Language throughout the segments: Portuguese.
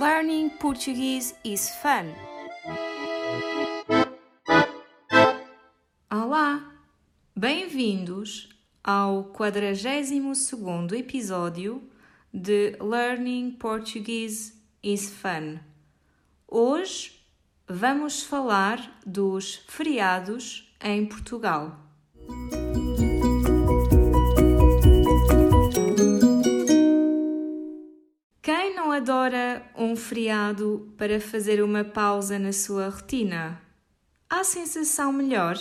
Learning Portuguese is fun. Olá! Bem-vindos ao 42 episódio de Learning Portuguese is Fun. Hoje vamos falar dos feriados em Portugal. Um feriado para fazer uma pausa na sua rotina? Há sensação melhor?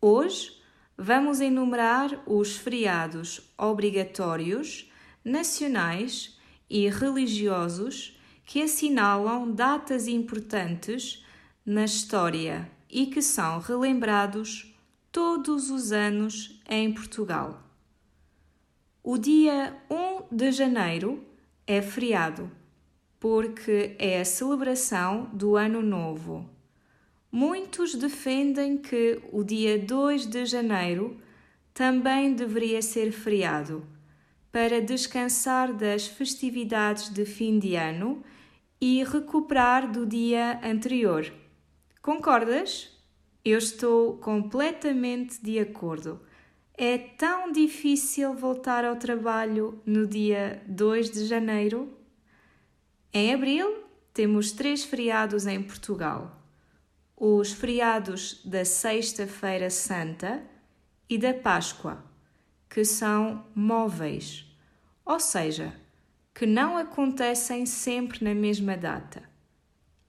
Hoje vamos enumerar os feriados obrigatórios, nacionais e religiosos que assinalam datas importantes na história e que são relembrados todos os anos em Portugal. O dia 1 de janeiro é feriado, porque é a celebração do Ano Novo. Muitos defendem que o dia 2 de janeiro também deveria ser feriado, para descansar das festividades de fim de ano e recuperar do dia anterior. Concordas? Eu estou completamente de acordo. É tão difícil voltar ao trabalho no dia 2 de janeiro? Em abril, temos três feriados em Portugal: os feriados da Sexta-feira Santa e da Páscoa, que são móveis, ou seja, que não acontecem sempre na mesma data,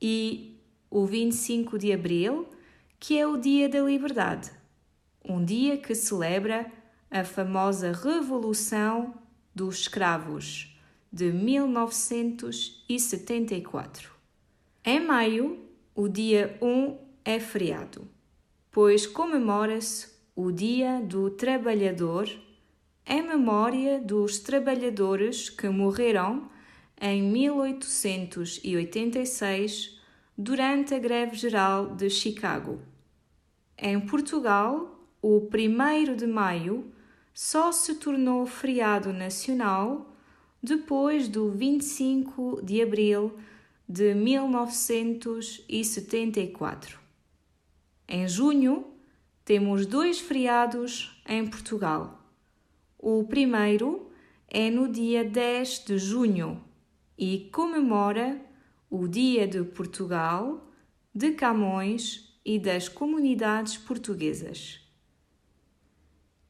e o 25 de abril, que é o Dia da Liberdade um dia que celebra a famosa Revolução dos Escravos de 1974. Em maio, o dia 1 é feriado, pois comemora-se o Dia do Trabalhador em memória dos trabalhadores que morreram em 1886 durante a Greve Geral de Chicago. Em Portugal, o 1 de maio só se tornou feriado nacional depois do 25 de abril de 1974. Em junho, temos dois feriados em Portugal. O primeiro é no dia 10 de junho e comemora o Dia de Portugal, de Camões e das comunidades portuguesas.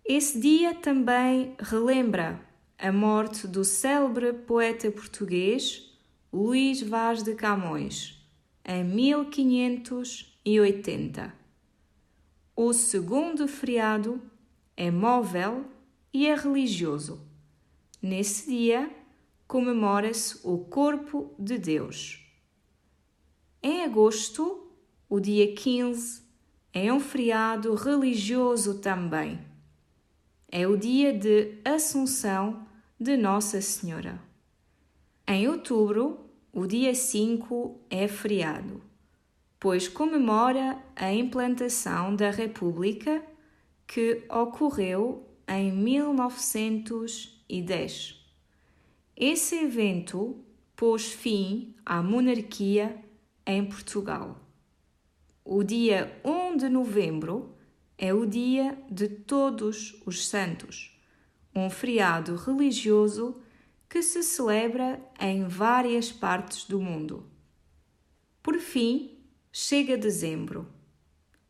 Esse dia também relembra a morte do célebre poeta português Luís Vaz de Camões, em 1580. O segundo feriado é móvel e é religioso. Nesse dia comemora-se o Corpo de Deus. Em agosto, o dia 15, é um feriado religioso também é o dia de Assunção de Nossa Senhora. Em outubro, o dia 5 é feriado, pois comemora a implantação da República que ocorreu em 1910. Esse evento pôs fim à monarquia em Portugal. O dia 1 de novembro é o Dia de Todos os Santos, um feriado religioso que se celebra em várias partes do mundo. Por fim, chega dezembro.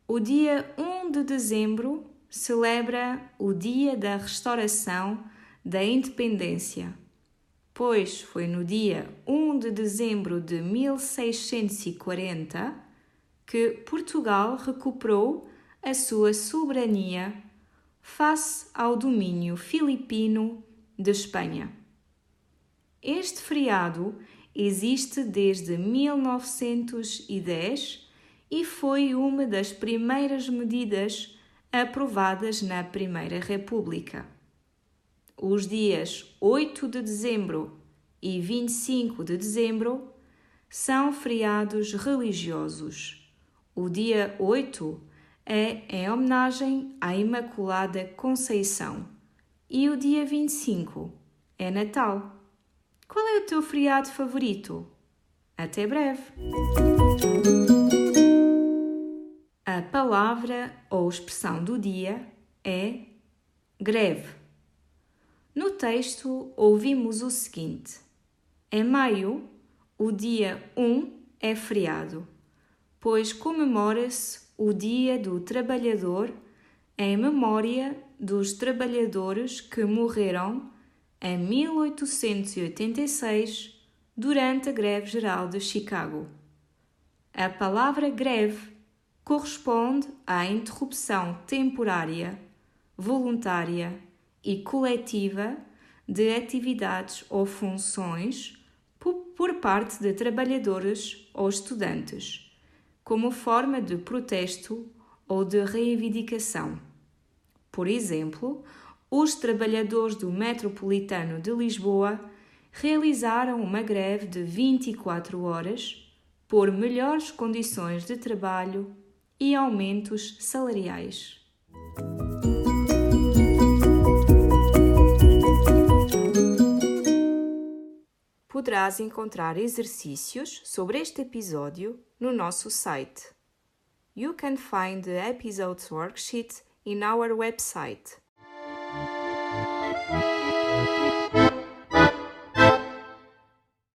O dia 1 de dezembro celebra o Dia da Restauração da Independência, pois foi no dia 1 de dezembro de 1640 que Portugal recuperou a sua soberania face ao domínio filipino de Espanha. Este feriado existe desde 1910 e foi uma das primeiras medidas aprovadas na Primeira República. Os dias 8 de dezembro e 25 de dezembro são feriados religiosos. O dia 8 é em homenagem à Imaculada Conceição. E o dia 25 é Natal. Qual é o teu feriado favorito? Até breve! A palavra ou expressão do dia é greve. No texto, ouvimos o seguinte: Em maio, o dia 1 é feriado, pois comemora-se o Dia do Trabalhador em memória dos trabalhadores que morreram em 1886 durante a Greve Geral de Chicago. A palavra greve corresponde à interrupção temporária, voluntária e coletiva de atividades ou funções por parte de trabalhadores ou estudantes, como forma de protesto ou de reivindicação. Por exemplo, os trabalhadores do Metropolitano de Lisboa realizaram uma greve de 24 horas por melhores condições de trabalho e aumentos salariais. Poderás encontrar exercícios sobre este episódio no nosso site. You can find the episode's worksheet in our website